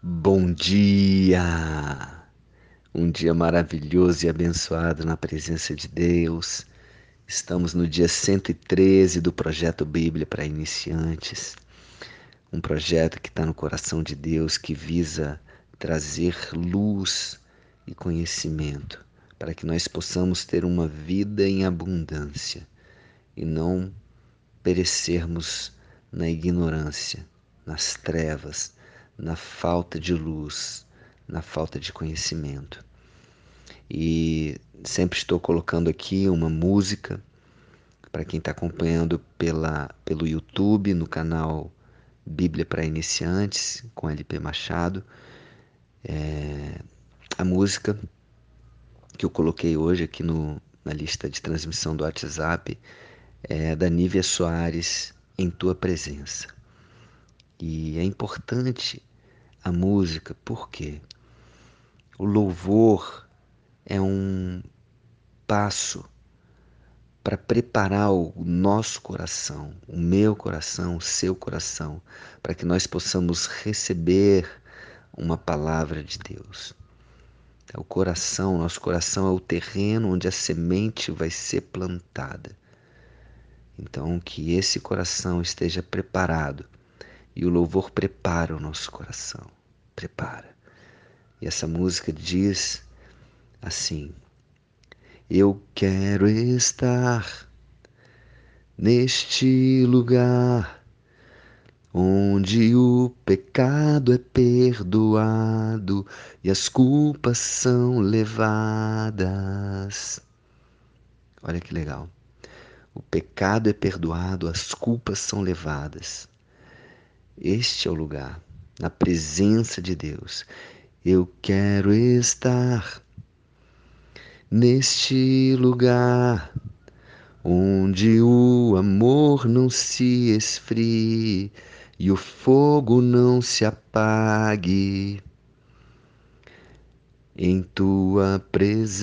Bom dia! Um dia maravilhoso e abençoado na presença de Deus. Estamos no dia 113 do projeto Bíblia para Iniciantes. Um projeto que está no coração de Deus que visa trazer luz e conhecimento para que nós possamos ter uma vida em abundância e não perecermos na ignorância, nas trevas na falta de luz, na falta de conhecimento. E sempre estou colocando aqui uma música para quem está acompanhando pela, pelo YouTube, no canal Bíblia para Iniciantes, com LP Machado. É, a música que eu coloquei hoje aqui no, na lista de transmissão do WhatsApp é da Nívia Soares, Em Tua Presença. E é importante a música, por quê? O louvor é um passo para preparar o nosso coração, o meu coração, o seu coração, para que nós possamos receber uma palavra de Deus. O coração, nosso coração é o terreno onde a semente vai ser plantada. Então, que esse coração esteja preparado e o louvor prepara o nosso coração prepara. E essa música diz assim: Eu quero estar neste lugar onde o pecado é perdoado e as culpas são levadas. Olha que legal. O pecado é perdoado, as culpas são levadas. Este é o lugar na presença de Deus. Eu quero estar neste lugar onde o amor não se esfrie e o fogo não se apague. Em tua presença,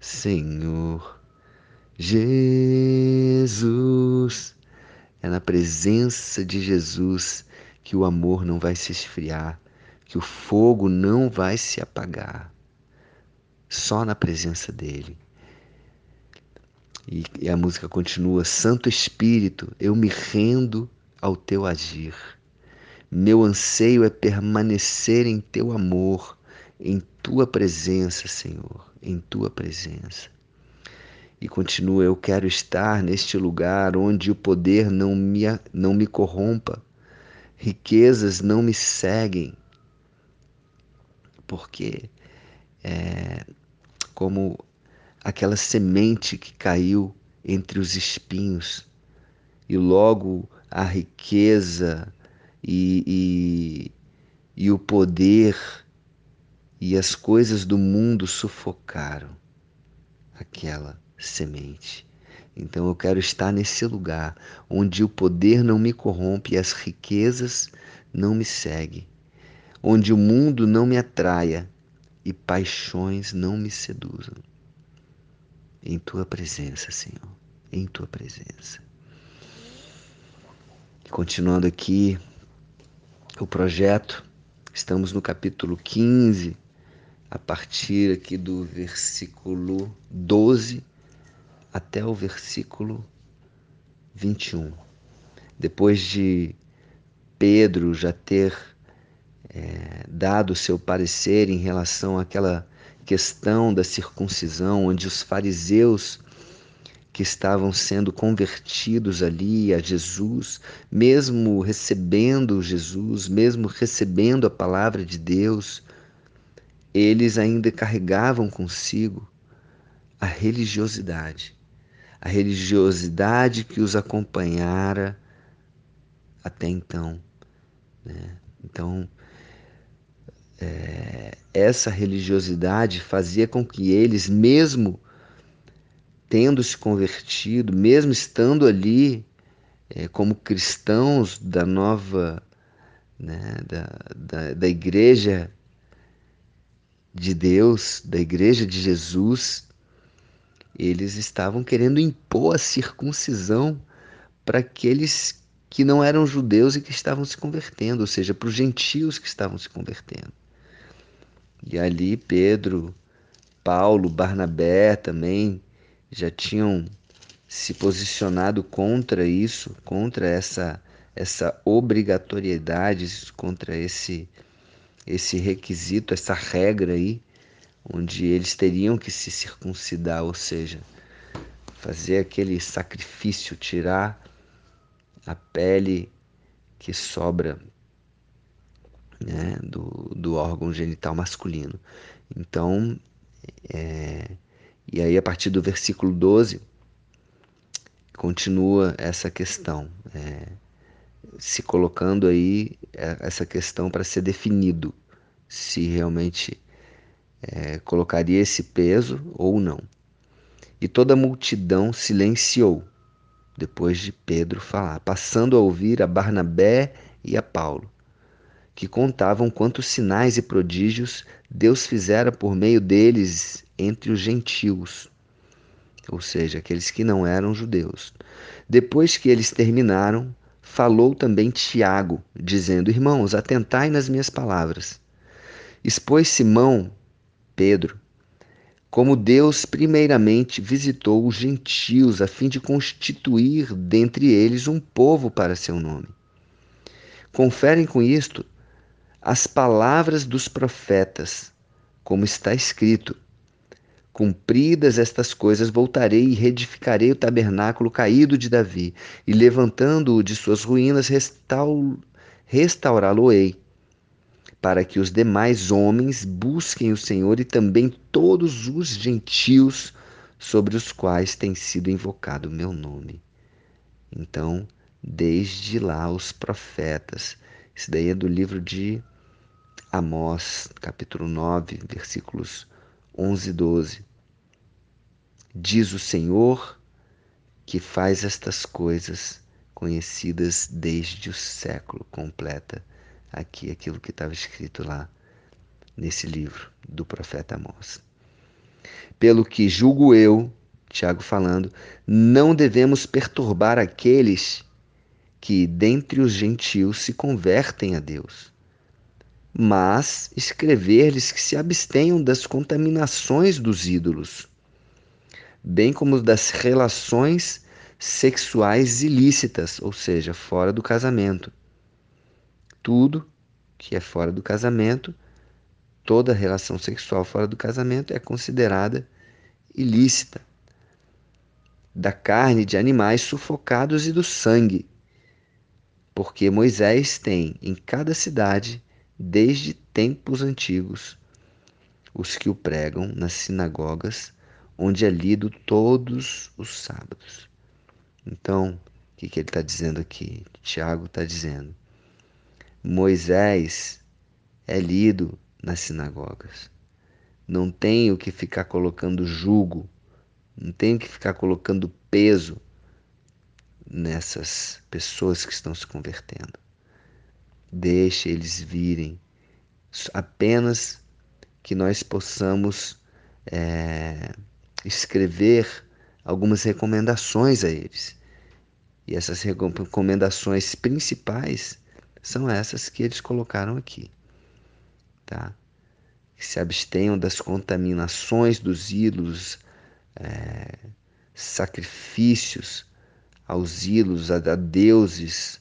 Senhor Jesus. É na presença de Jesus que o amor não vai se esfriar, que o fogo não vai se apagar. Só na presença dele. E, e a música continua: Santo Espírito, eu me rendo ao teu agir. Meu anseio é permanecer em teu amor, em tua presença, Senhor, em tua presença. E continua: Eu quero estar neste lugar onde o poder não me, não me corrompa, riquezas não me seguem, porque é como aquela semente que caiu entre os espinhos, e logo a riqueza e, e, e o poder e as coisas do mundo sufocaram aquela semente. Então eu quero estar nesse lugar onde o poder não me corrompe e as riquezas não me seguem, onde o mundo não me atraia e paixões não me seduzam. Em tua presença, Senhor, em tua presença. Continuando aqui o projeto, estamos no capítulo 15, a partir aqui do versículo 12 até o versículo 21. Depois de Pedro já ter é, dado seu parecer em relação àquela questão da circuncisão, onde os fariseus que estavam sendo convertidos ali a Jesus, mesmo recebendo Jesus, mesmo recebendo a palavra de Deus, eles ainda carregavam consigo a religiosidade a religiosidade que os acompanhara até então. Né? Então, é, essa religiosidade fazia com que eles, mesmo tendo se convertido, mesmo estando ali é, como cristãos da nova, né, da, da, da igreja de Deus, da igreja de Jesus, eles estavam querendo impor a circuncisão para aqueles que não eram judeus e que estavam se convertendo, ou seja, para os gentios que estavam se convertendo. E ali Pedro, Paulo, Barnabé também já tinham se posicionado contra isso, contra essa essa obrigatoriedade, contra esse esse requisito, essa regra aí, onde eles teriam que se circuncidar, ou seja, fazer aquele sacrifício, tirar a pele que sobra né, do, do órgão genital masculino. Então, é, e aí a partir do versículo 12, continua essa questão, é, se colocando aí é, essa questão para ser definido se realmente é, colocaria esse peso ou não. E toda a multidão silenciou depois de Pedro falar, passando a ouvir a Barnabé e a Paulo, que contavam quantos sinais e prodígios Deus fizera por meio deles entre os gentios, ou seja, aqueles que não eram judeus. Depois que eles terminaram, falou também Tiago, dizendo: Irmãos, atentai nas minhas palavras. Expôs Simão, Pedro, como Deus primeiramente visitou os gentios a fim de constituir dentre eles um povo para seu nome. Conferem com isto as palavras dos profetas, como está escrito: Cumpridas estas coisas, voltarei e reedificarei o tabernáculo caído de Davi, e levantando-o de suas ruínas, restaurá-lo-ei para que os demais homens busquem o Senhor e também todos os gentios sobre os quais tem sido invocado o meu nome. Então, desde lá os profetas. Isso daí é do livro de Amós, capítulo 9, versículos 11 e 12. Diz o Senhor que faz estas coisas conhecidas desde o século, completa aqui aquilo que estava escrito lá nesse livro do profeta Amós. Pelo que julgo eu, Tiago falando, não devemos perturbar aqueles que dentre os gentios se convertem a Deus, mas escrever-lhes que se abstenham das contaminações dos ídolos, bem como das relações sexuais ilícitas, ou seja, fora do casamento tudo que é fora do casamento, toda relação sexual fora do casamento é considerada ilícita. Da carne de animais sufocados e do sangue. Porque Moisés tem em cada cidade, desde tempos antigos, os que o pregam nas sinagogas, onde é lido todos os sábados. Então, o que, que ele está dizendo aqui? Tiago está dizendo Moisés é lido nas sinagogas. Não tenho que ficar colocando jugo, não tenho que ficar colocando peso nessas pessoas que estão se convertendo. Deixe eles virem, apenas que nós possamos é, escrever algumas recomendações a eles. E essas recomendações principais são essas que eles colocaram aqui, tá? Que se abstenham das contaminações dos ídolos, é, sacrifícios aos ídolos, a, a deuses,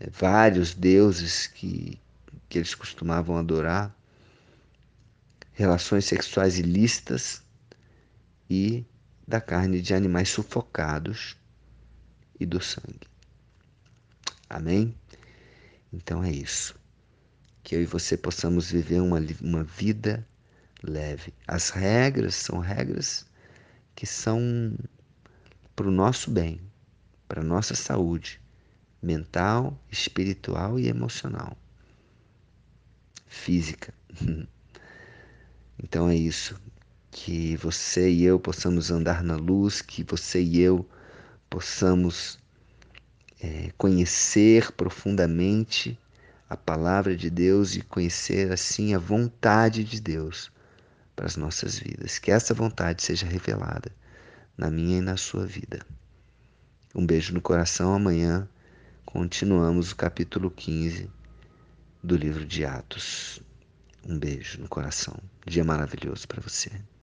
é, vários deuses que, que eles costumavam adorar, relações sexuais ilícitas e da carne de animais sufocados e do sangue. Amém? Então é isso. Que eu e você possamos viver uma, uma vida leve. As regras são regras que são para o nosso bem, para a nossa saúde mental, espiritual e emocional. Física. Então é isso. Que você e eu possamos andar na luz, que você e eu possamos é, conhecer profundamente a palavra de Deus e conhecer assim a vontade de Deus para as nossas vidas. Que essa vontade seja revelada na minha e na sua vida. Um beijo no coração. Amanhã continuamos o capítulo 15 do livro de Atos. Um beijo no coração. Dia maravilhoso para você.